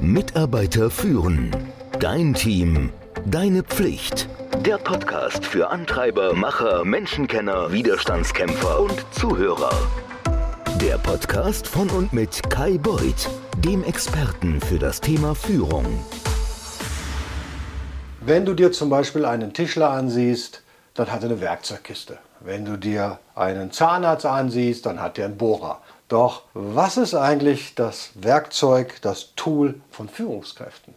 Mitarbeiter führen. Dein Team. Deine Pflicht. Der Podcast für Antreiber, Macher, Menschenkenner, Widerstandskämpfer und Zuhörer. Der Podcast von und mit Kai Beuth, dem Experten für das Thema Führung. Wenn du dir zum Beispiel einen Tischler ansiehst, dann hat er eine Werkzeugkiste. Wenn du dir einen Zahnarzt ansiehst, dann hat er einen Bohrer. Doch was ist eigentlich das Werkzeug, das Tool von Führungskräften?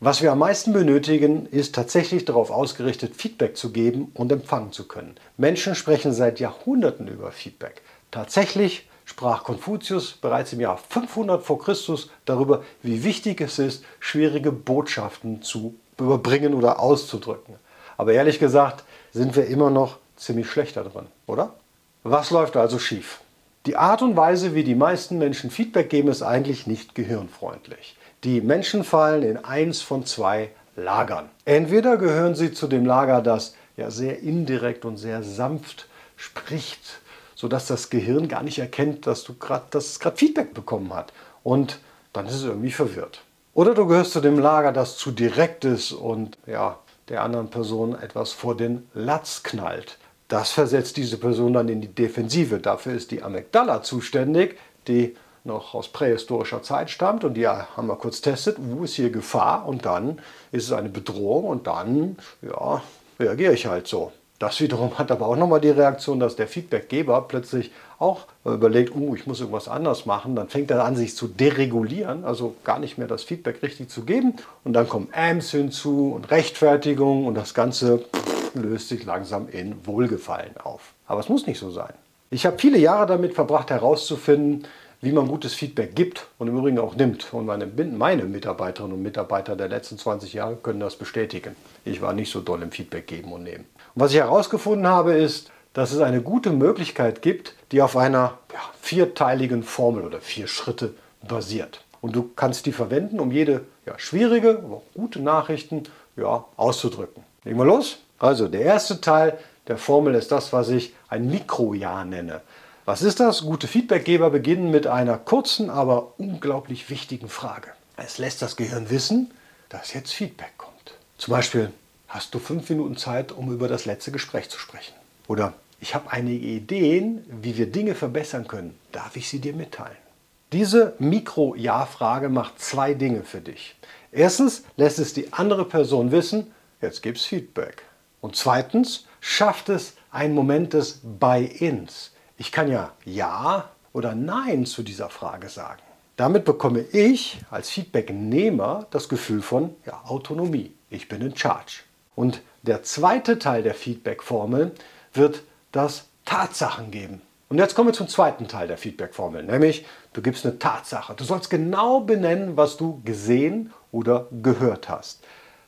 Was wir am meisten benötigen, ist tatsächlich darauf ausgerichtet, Feedback zu geben und empfangen zu können. Menschen sprechen seit Jahrhunderten über Feedback. Tatsächlich sprach Konfuzius bereits im Jahr 500 vor Christus darüber, wie wichtig es ist, schwierige Botschaften zu überbringen oder auszudrücken. Aber ehrlich gesagt sind wir immer noch ziemlich schlecht drin, oder? Was läuft also schief? Die Art und Weise, wie die meisten Menschen Feedback geben, ist eigentlich nicht gehirnfreundlich. Die Menschen fallen in eins von zwei Lagern. Entweder gehören sie zu dem Lager, das ja sehr indirekt und sehr sanft spricht, sodass das Gehirn gar nicht erkennt, dass, du es gerade Feedback bekommen hat. Und dann ist es irgendwie verwirrt. Oder du gehörst zu dem Lager, das zu direkt ist und ja, der anderen Person etwas vor den Latz knallt. Das versetzt diese Person dann in die Defensive. Dafür ist die Amygdala zuständig, die noch aus prähistorischer Zeit stammt und die haben wir kurz testet, wo ist hier Gefahr und dann ist es eine Bedrohung und dann ja, reagiere ich halt so. Das wiederum hat aber auch nochmal die Reaktion, dass der Feedbackgeber plötzlich auch überlegt, oh, ich muss irgendwas anders machen. Dann fängt er an, sich zu deregulieren, also gar nicht mehr das Feedback richtig zu geben. Und dann kommen Ams hinzu und Rechtfertigung und das Ganze löst sich langsam in Wohlgefallen auf. Aber es muss nicht so sein. Ich habe viele Jahre damit verbracht herauszufinden, wie man gutes Feedback gibt und im Übrigen auch nimmt. Und meine, meine Mitarbeiterinnen und Mitarbeiter der letzten 20 Jahre können das bestätigen. Ich war nicht so doll im Feedback geben und nehmen. Und was ich herausgefunden habe, ist, dass es eine gute Möglichkeit gibt, die auf einer ja, vierteiligen Formel oder vier Schritte basiert. Und du kannst die verwenden, um jede ja, schwierige, aber auch gute Nachrichten ja, auszudrücken. Legen wir los? Also der erste Teil der Formel ist das, was ich ein Mikrojahr nenne. Was ist das? Gute Feedbackgeber beginnen mit einer kurzen, aber unglaublich wichtigen Frage. Es lässt das Gehirn wissen, dass jetzt Feedback kommt. Zum Beispiel, hast du fünf Minuten Zeit, um über das letzte Gespräch zu sprechen? Oder ich habe einige Ideen, wie wir Dinge verbessern können. Darf ich sie dir mitteilen? Diese Mikro-Ja-Frage macht zwei Dinge für dich. Erstens lässt es die andere Person wissen, jetzt gibt es Feedback. Und zweitens schafft es einen Moment des Buy-ins. Ich kann ja Ja oder Nein zu dieser Frage sagen. Damit bekomme ich als Feedbacknehmer das Gefühl von ja, Autonomie. Ich bin in Charge. Und der zweite Teil der Feedback-Formel wird das Tatsachen geben. Und jetzt kommen wir zum zweiten Teil der Feedback-Formel, nämlich du gibst eine Tatsache. Du sollst genau benennen, was du gesehen oder gehört hast.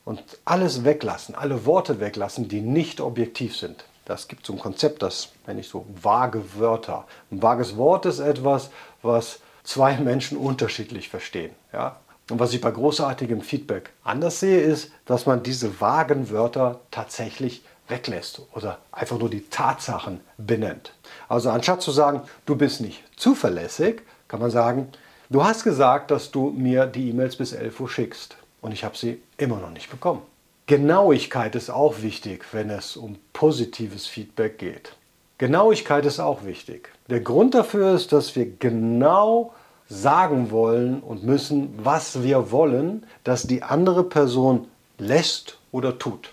Und alles weglassen, alle Worte weglassen, die nicht objektiv sind. Das gibt so ein Konzept, das nenne ich so vage Wörter. Ein vages Wort ist etwas, was zwei Menschen unterschiedlich verstehen. Ja? Und was ich bei großartigem Feedback anders sehe, ist, dass man diese vagen Wörter tatsächlich weglässt oder einfach nur die Tatsachen benennt. Also anstatt zu sagen, du bist nicht zuverlässig, kann man sagen, du hast gesagt, dass du mir die E-Mails bis 11 Uhr schickst und ich habe sie immer noch nicht bekommen. Genauigkeit ist auch wichtig, wenn es um positives Feedback geht. Genauigkeit ist auch wichtig. Der Grund dafür ist, dass wir genau sagen wollen und müssen, was wir wollen, dass die andere Person lässt oder tut.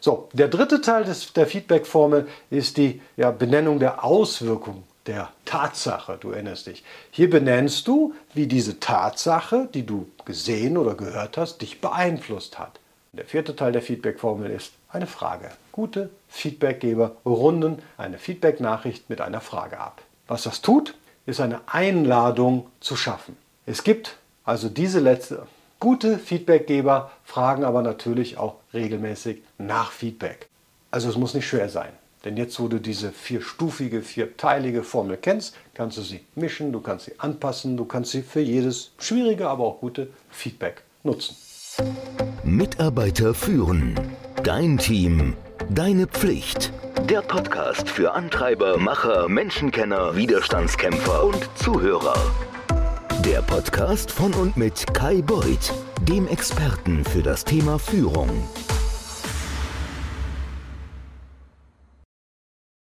So, der dritte Teil des, der Feedback-Formel ist die ja, Benennung der Auswirkung der Tatsache. Du erinnerst dich. Hier benennst du, wie diese Tatsache, die du gesehen oder gehört hast, dich beeinflusst hat. Der vierte Teil der Feedback-Formel ist eine Frage. Gute Feedbackgeber runden eine Feedback-Nachricht mit einer Frage ab. Was das tut, ist eine Einladung zu schaffen. Es gibt also diese letzte. Gute Feedbackgeber fragen aber natürlich auch regelmäßig nach Feedback. Also es muss nicht schwer sein. Denn jetzt, wo du diese vierstufige, vierteilige Formel kennst, kannst du sie mischen, du kannst sie anpassen, du kannst sie für jedes schwierige, aber auch gute Feedback nutzen. Mitarbeiter führen. Dein Team. Deine Pflicht. Der Podcast für Antreiber, Macher, Menschenkenner, Widerstandskämpfer und Zuhörer. Der Podcast von und mit Kai Beuth, dem Experten für das Thema Führung.